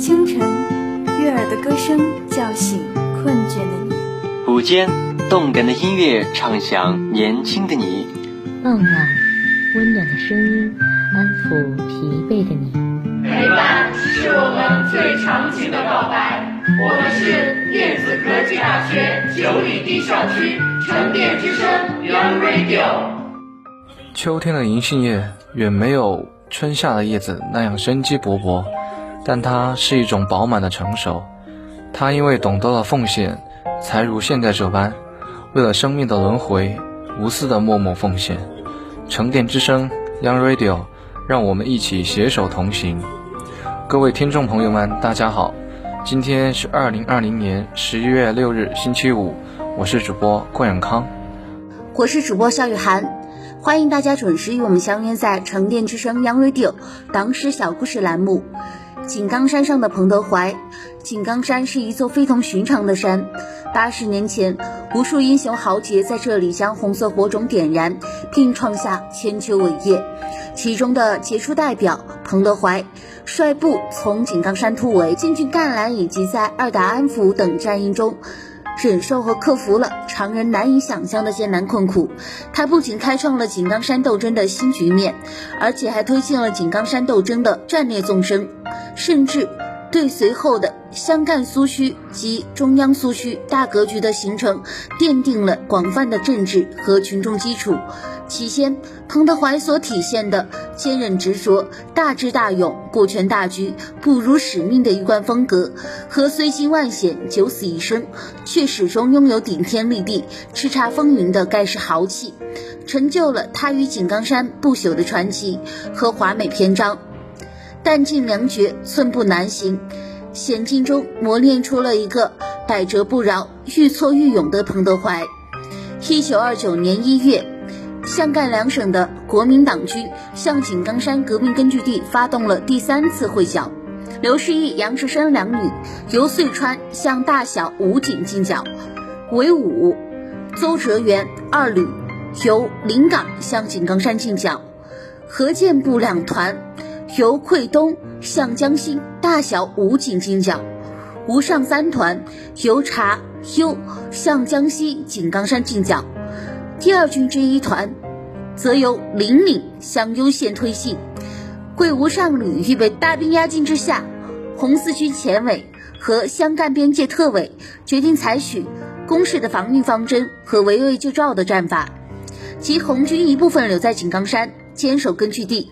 清晨，悦耳的歌声叫醒困倦的你；午间，动感的音乐唱响年轻的你；傍晚，温暖的声音安抚疲惫的你。陪伴是我们最长情的告白。我们是电子科技大学九里堤校区沉淀之声 Young Radio。秋天的银杏叶远没有春夏的叶子那样生机勃勃，但它是一种饱满的成熟。它因为懂得了奉献，才如现在这般，为了生命的轮回，无私的默默奉献。沉淀之声 Young Radio，让我们一起携手同行。各位听众朋友们，大家好，今天是二零二零年十一月六日，星期五，我是主播郭永康，我是主播肖雨涵。欢迎大家准时与我们相约在沉淀之声 Young Radio 党史小故事栏目。井冈山上的彭德怀，井冈山是一座非同寻常的山。八十年前，无数英雄豪杰在这里将红色火种点燃，并创下千秋伟业。其中的杰出代表彭德怀，率部从井冈山突围，进军赣南，以及在二打安抚等战役中。忍受和克服了常人难以想象的艰难困苦，他不仅开创了井冈山斗争的新局面，而且还推进了井冈山斗争的战略纵深，甚至对随后的湘赣苏区及中央苏区大格局的形成奠定了广泛的政治和群众基础。其先，彭德怀所体现的坚韧执着、大智大勇、顾全大局、不辱使命的一贯风格，和虽经万险、九死一生，却始终拥有顶天立地、叱咤风云的盖世豪气，成就了他与井冈山不朽的传奇和华美篇章。弹尽粮绝，寸步难行，险境中磨练出了一个百折不挠、愈挫愈勇的彭德怀。一九二九年一月。湘赣两省的国民党军向井冈山革命根据地发动了第三次会剿，刘士义、杨士生两旅由遂川向大小五井进剿，韦武、邹哲元二旅由临港向井冈山进剿，何建部两团由桂东向江心大小五井进剿，吴上三团由察优向江西井冈山进剿。第二军这一团，则由临岭向攸县推进。桂吴上旅预备大兵压境之下，红四军前委和湘赣边界特委决定采取攻势的防御方针和围魏救赵的战法，即红军一部分留在井冈山坚守根据地，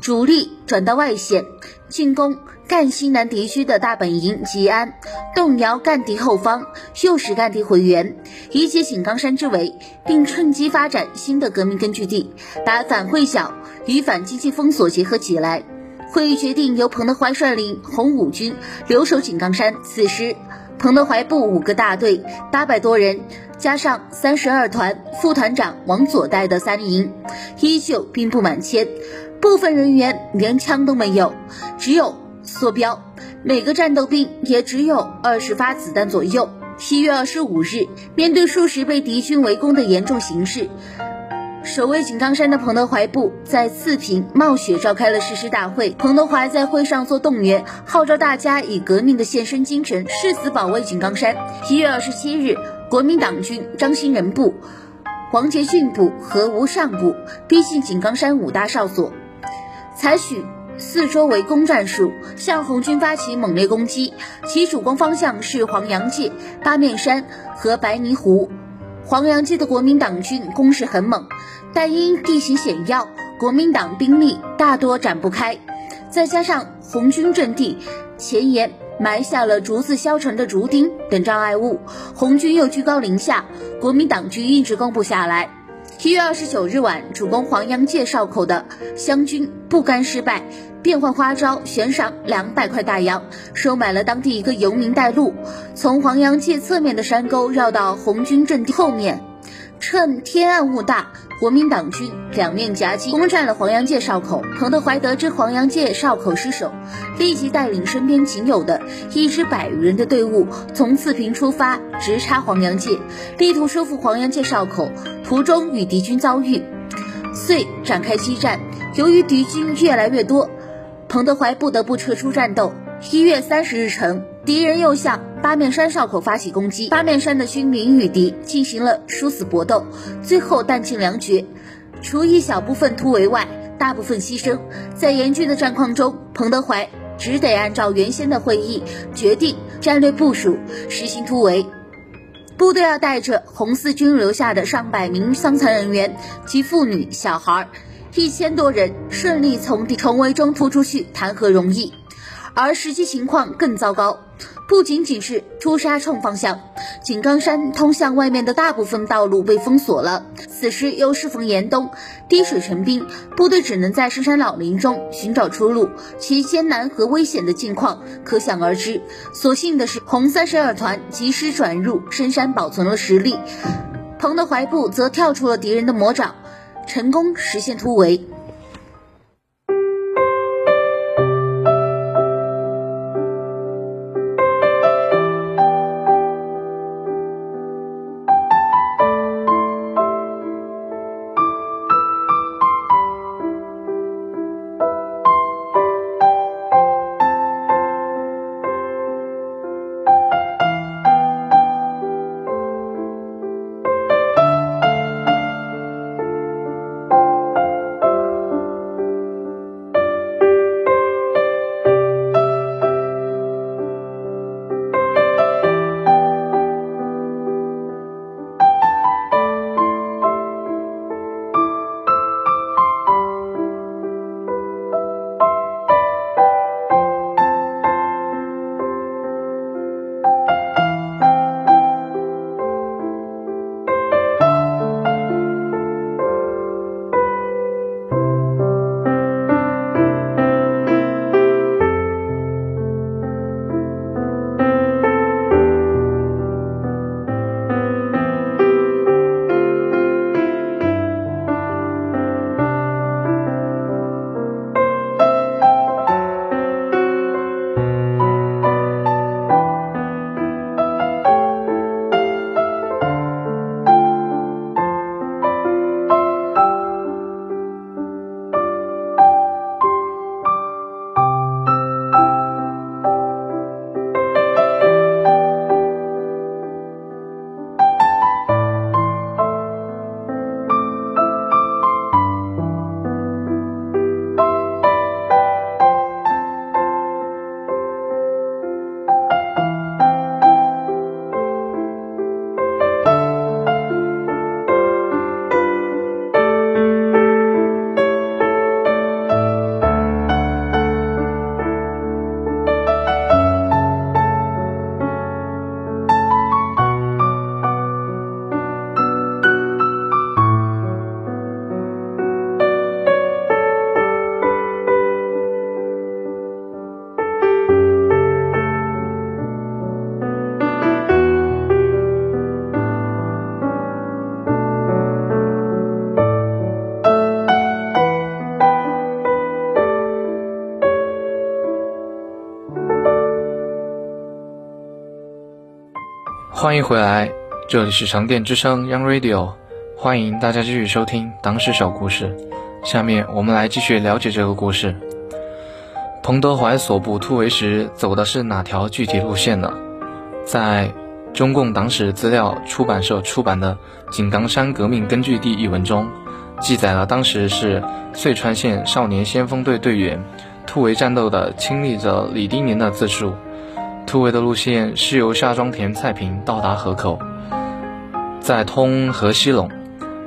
主力转到外线进攻。赣西南敌区的大本营吉安，动摇赣敌后方，诱使赣敌回援，以解井冈山之围，并趁机发展新的革命根据地，把反会剿与反经济封锁结合起来。会议决定由彭德怀率领红五军留守井冈山。此时，彭德怀部五个大队，八百多人，加上三十二团副团长王佐带的三营，依旧兵不满千，部分人员连枪都没有，只有。梭标，每个战斗兵也只有二十发子弹左右。七月二十五日，面对数十被敌军围攻的严重形势，守卫井冈山的彭德怀部在四平冒雪召开了誓师大会。彭德怀在会上做动员，号召大家以革命的献身精神誓死保卫井冈山。七月二十七日，国民党军张新仁部、王杰俊部和吴尚部逼近井冈山五大哨所，采取。四周围攻战术，向红军发起猛烈攻击，其主攻方向是黄杨界、八面山和白泥湖。黄杨界的国民党军攻势很猛，但因地形险要，国民党兵力大多展不开，再加上红军阵地前沿埋下了竹子削成的竹钉等障碍物，红军又居高临下，国民党军一直攻不下来。一月二十九日晚，主攻黄洋界哨口的湘军不甘失败，变换花招，悬赏两百块大洋，收买了当地一个游民带路，从黄洋界侧面的山沟绕到红军阵地后面，趁天暗物大。国民党军两面夹击，攻占了黄洋界哨口。彭德怀得知黄洋界哨口失守，立即带领身边仅有的一支百余人的队伍从四平出发，直插黄洋界，力图收复黄洋界哨口。途中与敌军遭遇，遂展开激战。由于敌军越来越多，彭德怀不得不撤出战斗。一月三十日晨，敌人又向八面山哨口发起攻击，八面山的军民与敌进行了殊死搏斗，最后弹尽粮绝，除一小部分突围外，大部分牺牲。在严峻的战况中，彭德怀只得按照原先的会议决定战略部署，实行突围。部队要带着红四军留下的上百名伤残人员及妇女、小孩一千多人顺利从敌重围中突出去，谈何容易？而实际情况更糟糕，不仅仅是出沙冲方向，井冈山通向外面的大部分道路被封锁了。此时又适逢严冬，滴水成冰，部队只能在深山老林中寻找出路，其艰难和危险的境况可想而知。所幸的是，红三十二团及时转入深山，保存了实力。彭德怀部则跳出了敌人的魔爪，成功实现突围。欢迎回来，这里是长电之声 Young Radio，欢迎大家继续收听党史小故事。下面我们来继续了解这个故事。彭德怀所部突围时走的是哪条具体路线呢？在中共党史资料出版社出版的《井冈山革命根据地》一文中，记载了当时是遂川县少年先锋队队员突围战斗的亲历者李丁年的自述。突围的路线是由下庄田菜坪到达河口，再通河西陇，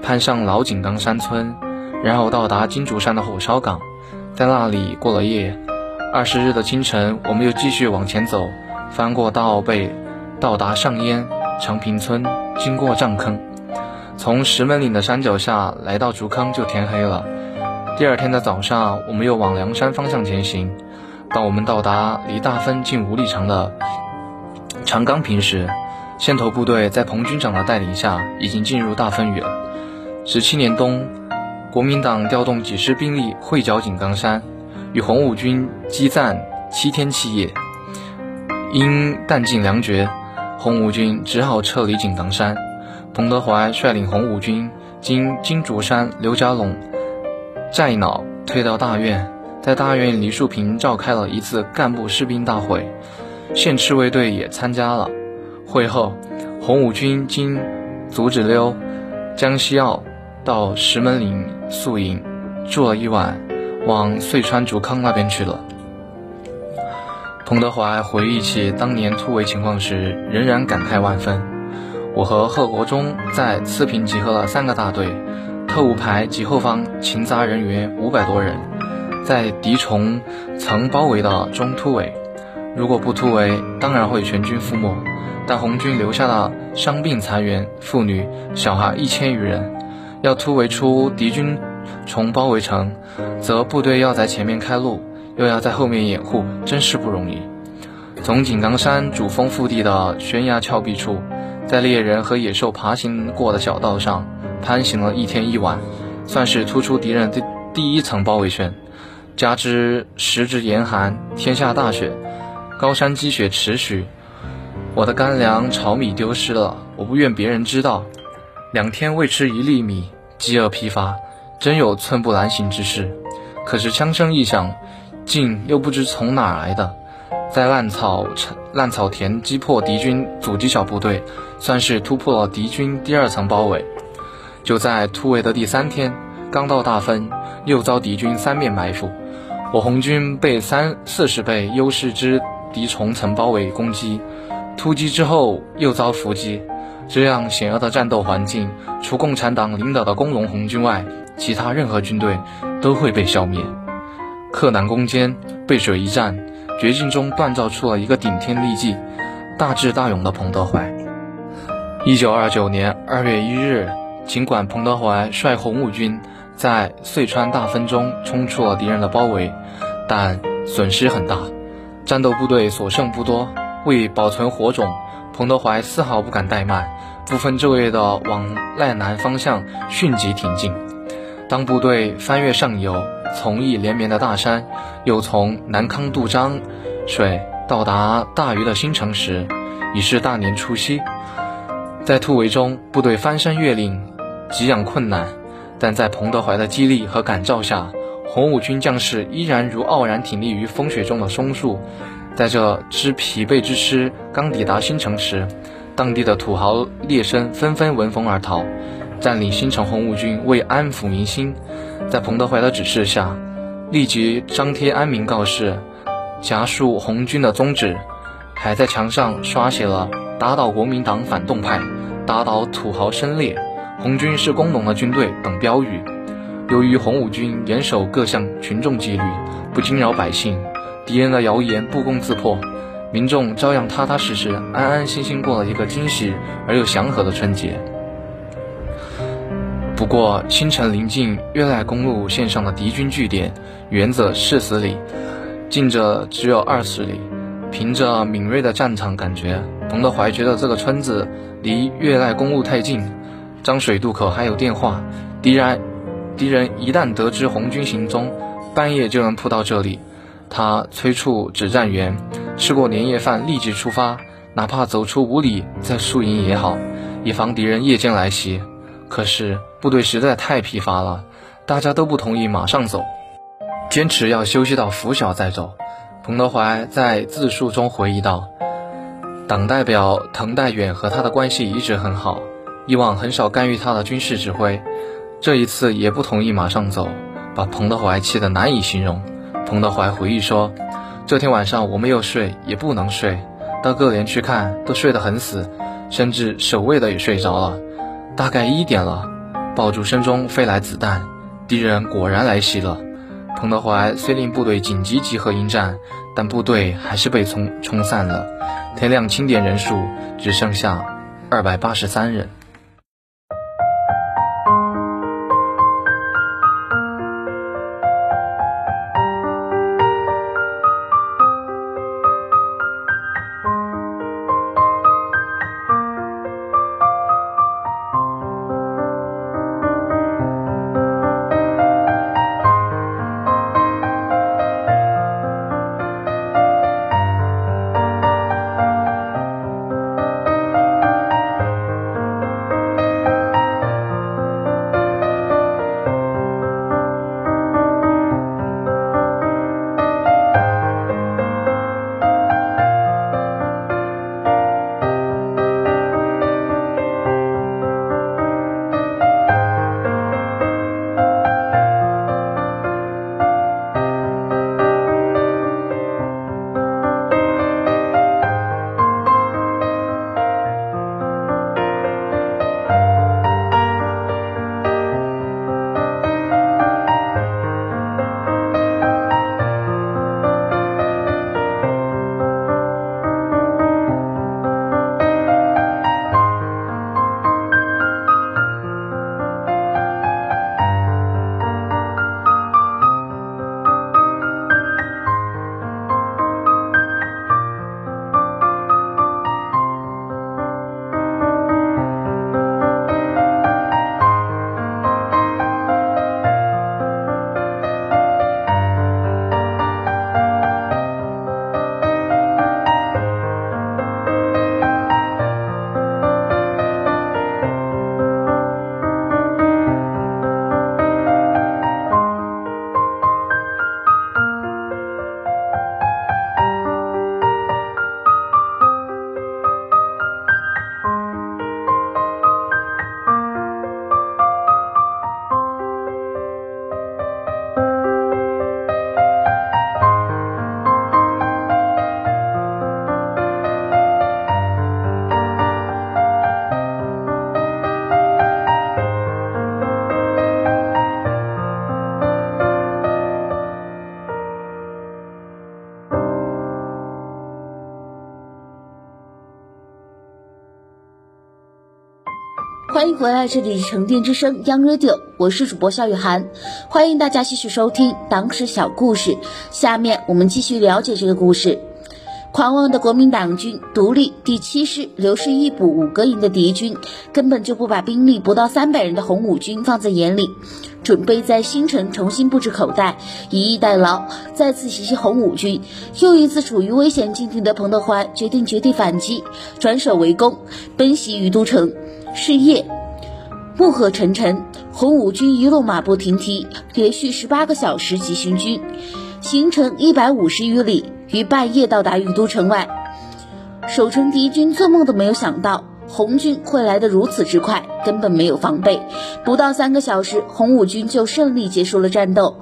攀上老井冈山村，然后到达金竹山的火烧岗，在那里过了夜。二十日的清晨，我们又继续往前走，翻过大坳背，到达上烟长坪村，经过帐坑，从石门岭的山脚下来到竹坑，就天黑了。第二天的早上，我们又往梁山方向前行。当我们到达离大分近五里长的长冈坪时，先头部队在彭军长的带领下已经进入大分园。十七年冬，国民党调动几师兵力会剿井冈山，与红五军激战七天七夜，因弹尽粮绝，红五军只好撤离井冈山。彭德怀率领红五军经金竹山、刘家垄、寨脑退到大院。在大院梨树坪召开了一次干部士兵大会，县赤卫队也参加了。会后，红五军经阻止溜、江西澳到石门岭宿营，住了一晚，往遂川竹康那边去了。彭德怀回忆起当年突围情况时，仍然感慨万分。我和贺国忠在次平集合了三个大队，特务排及后方勤杂人员五百多人，在敌从曾包围的中突围。如果不突围，当然会全军覆没。但红军留下了伤病残员、妇女、小孩一千余人，要突围出敌军重包围城，则部队要在前面开路。又要在后面掩护，真是不容易。从井冈山主峰腹地的悬崖峭壁处，在猎人和野兽爬行过的小道上攀行了一天一晚，算是突出敌人的第一层包围圈。加之时值严寒，天下大雪，高山积雪持续，我的干粮、炒米丢失了，我不愿别人知道。两天未吃一粒米，饥饿疲乏，真有寸步难行之势。可是枪声一响。劲又不知从哪来的，在烂草烂草田击破敌军阻击小部队，算是突破了敌军第二层包围。就在突围的第三天，刚到大分，又遭敌军三面埋伏，我红军被三四十倍优势之敌重层包围攻击，突击之后又遭伏击，这样险恶的战斗环境，除共产党领导的工农红军外，其他任何军队都会被消灭。克难攻坚，背水一战，绝境中锻造出了一个顶天立地、大智大勇的彭德怀。一九二九年二月一日，尽管彭德怀率红五军在遂川大分中冲出了敌人的包围，但损失很大，战斗部队所剩不多。为保存火种，彭德怀丝毫不敢怠慢，不分昼夜地往赖南方向迅疾挺进。当部队翻越上游。从义连绵的大山，又从南康渡漳水到达大余的新城时，已是大年初七。在突围中，部队翻山越岭，给养困难，但在彭德怀的激励和感召下，红五军将士依然如傲然挺立于风雪中的松树。在这支疲惫之师刚抵达新城时，当地的土豪劣绅纷纷闻风而逃。占领新城红五军为安抚民心。在彭德怀的指示下，立即张贴安民告示，夹述红军的宗旨，还在墙上刷写了“打倒国民党反动派，打倒土豪绅劣，红军是工农的军队”等标语。由于红五军严守各项群众纪律，不惊扰百姓，敌人的谣言不攻自破，民众照样踏踏实实、安安心心过了一个惊喜而又祥和的春节。不过，清晨临近悦来公路线上的敌军据点，原则四十里，近者只有二十里。凭着敏锐的战场感觉，彭德怀觉得这个村子离悦来公路太近，漳水渡口还有电话，敌人敌人一旦得知红军行踪，半夜就能扑到这里。他催促指战员，吃过年夜饭立即出发，哪怕走出五里再宿营也好，以防敌人夜间来袭。可是部队实在太疲乏了，大家都不同意马上走，坚持要休息到拂晓再走。彭德怀在自述中回忆道：“党代表滕代远和他的关系一直很好，以往很少干预他的军事指挥，这一次也不同意马上走，把彭德怀气得难以形容。”彭德怀回忆说：“这天晚上我没有睡，也不能睡，到各连去看，都睡得很死，甚至守卫的也睡着了。”大概一点了，爆竹声中飞来子弹，敌人果然来袭了。彭德怀虽令部队紧急集合应战，但部队还是被冲冲散了。天亮清点人数只剩下二百八十三人。欢迎回来，这里是沉淀之声 Young Radio，我是主播肖雨涵，欢迎大家继续收听党史小故事。下面我们继续了解这个故事。狂妄的国民党军独立第七师刘氏一部五个营的敌军，根本就不把兵力不到三百人的红五军放在眼里，准备在新城重新布置口袋，以逸待劳，再次袭击红五军。又一次处于危险境地的彭德怀决定绝地反击，转守为攻，奔袭于都城。是夜，暮色沉沉，红五军一路马不停蹄，连续十八个小时急行军，行程一百五十余里，于半夜到达禹都城外。守城敌军做梦都没有想到，红军会来得如此之快，根本没有防备。不到三个小时，红五军就胜利结束了战斗。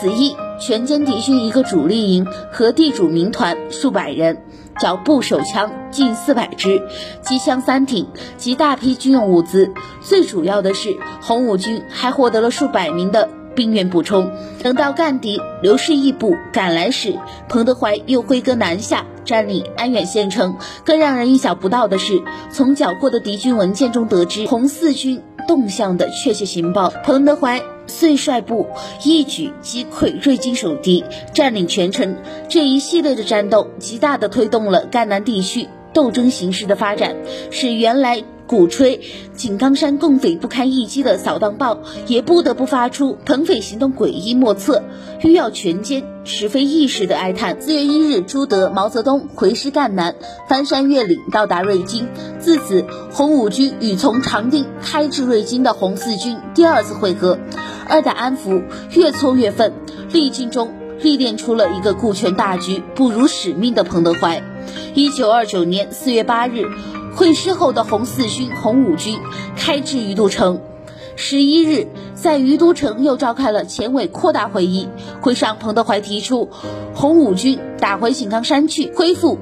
此役全歼敌军一个主力营和地主民团数百人。脚步手枪近四百支，机枪三挺及大批军用物资。最主要的是，红五军还获得了数百名的兵员补充。等到干敌刘氏义部赶来时，彭德怀又挥戈南下，占领安远县城。更让人意想不到的是，从缴获的敌军文件中得知红四军动向的确切情报。彭德怀。遂率部一举击溃瑞金守敌，占领全城。这一系列的战斗，极大的推动了赣南地区斗争形势的发展，使原来鼓吹井冈山共匪不堪一击的扫荡报，也不得不发出彭匪行动诡异莫测，欲要全歼，实非易事的哀叹。四月一日，朱德、毛泽东回师赣南，翻山越岭，到达瑞金。自此，红五军与从长汀开至瑞金的红四军第二次会合。二打安福，越挫越奋，历尽中历练出了一个顾全大局、不辱使命的彭德怀。一九二九年四月八日，会师后的红四军、红五军开至于都城。十一日，在于都城又召开了前委扩大会议，会上彭德怀提出，红五军打回井冈山去，恢复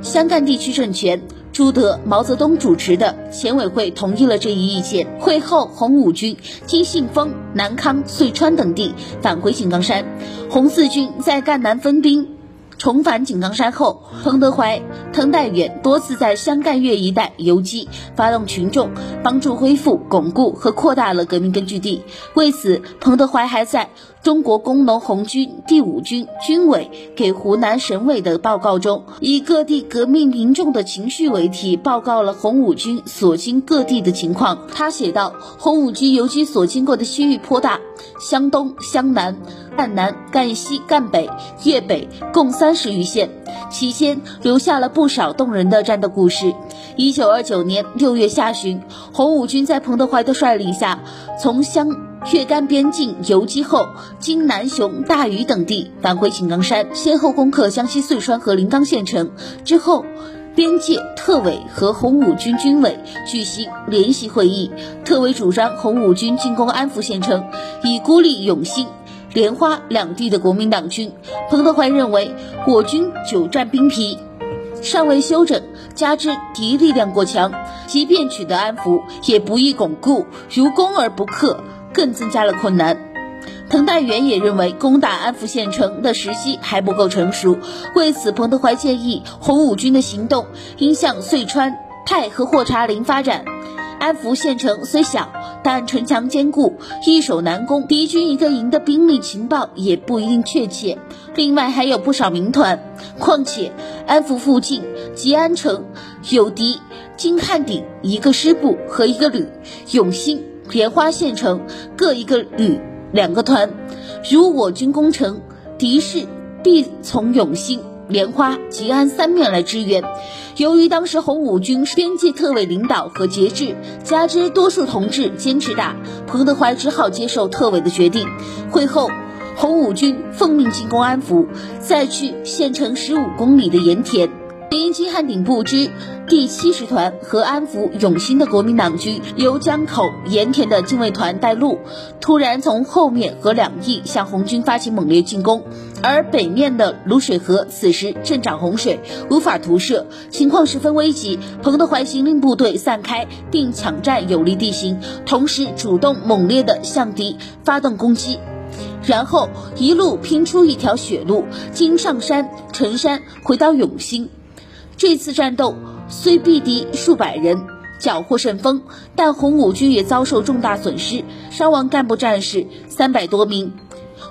湘赣地区政权。朱德、毛泽东主持的前委会同意了这一意见。会后，红五军经信丰、南康、遂川等地返回井冈山，红四军在赣南分兵。重返井冈山后，彭德怀、滕代远多次在湘赣粤一带游击，发动群众，帮助恢复、巩固和扩大了革命根据地。为此，彭德怀还在中国工农红军第五军军委给湖南省委的报告中，以各地革命民众的情绪为题，报告了红五军所经各地的情况。他写道：“红五军游击所经过的区域颇大，湘东、湘南。”赣南、赣西、赣北、粤北共三十余县，期间留下了不少动人的战斗故事。一九二九年六月下旬，红五军在彭德怀的率领下，从湘粤赣边境游击后，经南雄、大余等地返回井冈山，先后攻克江西遂川和临冈县城。之后，边界特委和红五军军委举行联席会议，特委主张红五军进攻安福县城，以孤立永兴。莲花两地的国民党军，彭德怀认为我军久战兵疲，尚未休整，加之敌力量过强，即便取得安福，也不易巩固。如攻而不克，更增加了困难。滕代远也认为攻打安福县城的时机还不够成熟，为此，彭德怀建议红五军的行动应向遂川、太和霍查林发展。安福县城虽小，但城墙坚固，易守难攻。敌军一个营的兵力情报也不一定确切，另外还有不少民团。况且安福附近吉安城有敌金汉鼎一个师部和一个旅，永兴、莲花县城各一个旅两个团。如我军攻城，敌势必从永兴。莲花、吉安三面来支援。由于当时红五军是边界特委领导和节制，加之多数同志坚持打，彭德怀只好接受特委的决定。会后，红五军奉命进攻安福，再去县城十五公里的盐田。因金汉鼎部之第七十团和安福永兴的国民党军由江口盐田的禁卫团带路，突然从后面和两翼向红军发起猛烈进攻，而北面的泸水河此时正涨洪水，无法图射，情况十分危急。彭德怀行令部队散开，并抢占有利地形，同时主动猛烈地向敌发动攻击，然后一路拼出一条血路，经上山、城山回到永兴。这次战斗虽毙敌数百人，缴获甚丰，但红五军也遭受重大损失，伤亡干部战士三百多名。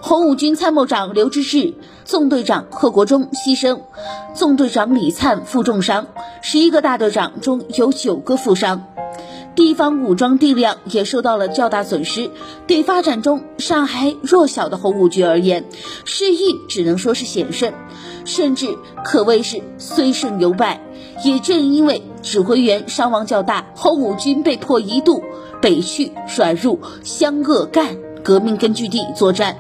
红五军参谋长刘知志、纵队长贺国忠牺牲，纵队长李灿负重伤，十一个大队长中有九个负伤。地方武装力量也受到了较大损失。对发展中尚还弱小的红五军而言，失意只能说是险胜，甚至可谓是虽胜犹败。也正因为指挥员伤亡较大，红五军被迫一度北去转入湘鄂赣革命根据地作战。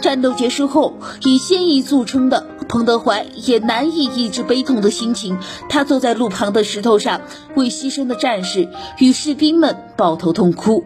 战斗结束后，以先义著称的彭德怀也难以抑制悲痛的心情。他坐在路旁的石头上，为牺牲的战士与士兵们抱头痛哭。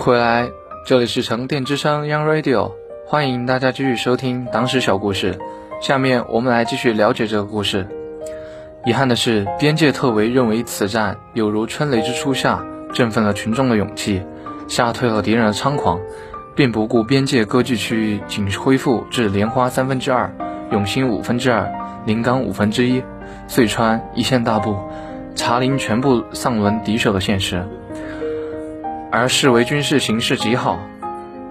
回来，这里是沉淀之声 Young Radio，欢迎大家继续收听党史小故事。下面我们来继续了解这个故事。遗憾的是，边界特委认为此战有如春雷之初夏，振奋了群众的勇气，吓退了敌人的猖狂，并不顾边界割据区域仅恢复至莲花三分之二、永兴五分之二、临港五分之一、遂川一线大部、茶陵全部丧闻敌手的现实。而视为军事形势极好，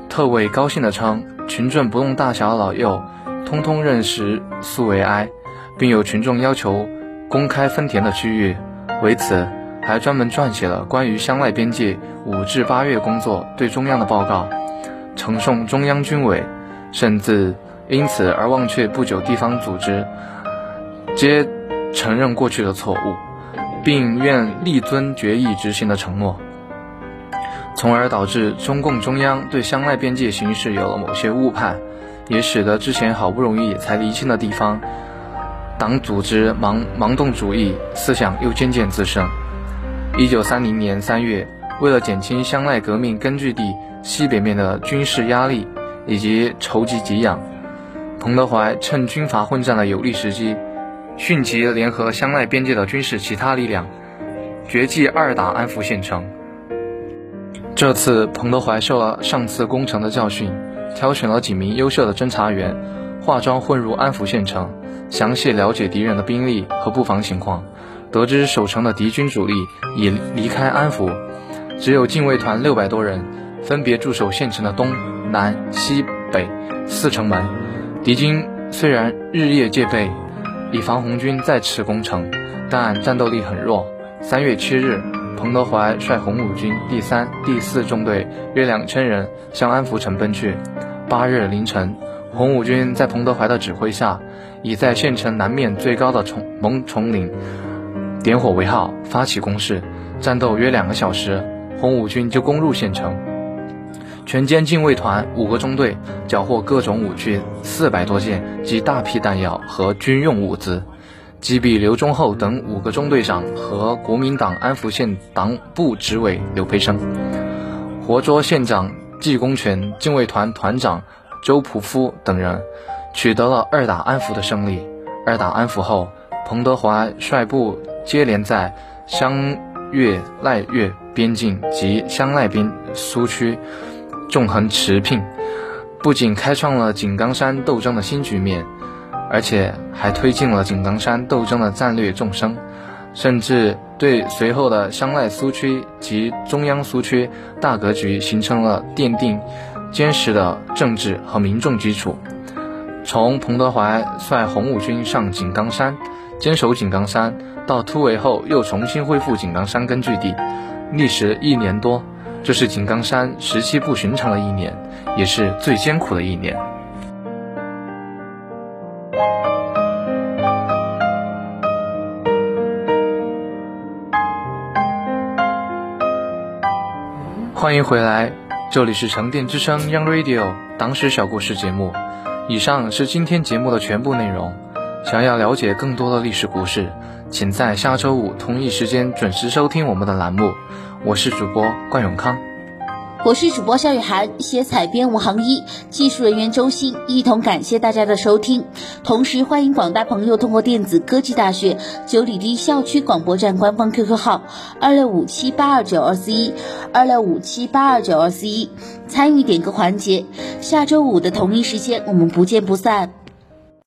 特委高兴地称：“群众不论大小老幼，通通认识苏维埃，并有群众要求公开分田的区域。为此，还专门撰写了关于湘赖边界五至八月工作对中央的报告，呈送中央军委，甚至因此而忘却不久地方组织皆承认过去的错误，并愿力遵决议执行的承诺。”从而导致中共中央对湘赖边界形势有了某些误判，也使得之前好不容易才厘清的地方，党组织盲盲动主义思想又渐渐滋生。一九三零年三月，为了减轻湘赖革命根据地西北面的军事压力以及筹集给养，彭德怀趁军阀混战的有利时机，迅即联合湘赖边界的军事其他力量，决计二打安福县城。这次彭德怀受了上次攻城的教训，挑选了几名优秀的侦察员，化妆混入安福县城，详细了解敌人的兵力和布防情况，得知守城的敌军主力已离开安福，只有禁卫团六百多人，分别驻守县城的东南西北四城门。敌军虽然日夜戒备，以防红军再次攻城，但战斗力很弱。三月七日，彭德怀率红五军第三、第四中队约两千人向安福城奔去。八日凌晨，红五军在彭德怀的指挥下，已在县城南面最高的丛蒙丛林点火为号，发起攻势。战斗约两个小时，红五军就攻入县城。全歼禁卫团五个中队，缴获各种武器四百多件及大批弹药和军用物资，击毙刘忠厚等五个中队长和国民党安福县党部执委刘培生，活捉县长。季公权、禁卫团团长周仆夫等人取得了二打安福的胜利。二打安福后，彭德怀率部接连在湘粤赖粤边境及湘赖边苏区纵横驰骋，不仅开创了井冈山斗争的新局面，而且还推进了井冈山斗争的战略纵深。甚至对随后的湘赖苏区及中央苏区大格局形成了奠定坚实的政治和民众基础。从彭德怀率红五军上井冈山，坚守井冈山，到突围后又重新恢复井冈山根据地，历时一年多，这是井冈山时期不寻常的一年，也是最艰苦的一年。欢迎回来，这里是沉淀之声 Young Radio 党史小故事节目。以上是今天节目的全部内容。想要了解更多的历史故事，请在下周五同一时间准时收听我们的栏目。我是主播冠永康。我是主播肖雨涵，写采编吴航一，技术人员周鑫，一同感谢大家的收听。同时欢迎广大朋友通过电子科技大学九里堤校区广播站官方 QQ 号二六五七八二九二四一二六五七八二九二四一参与点歌环节。下周五的同一时间，我们不见不散。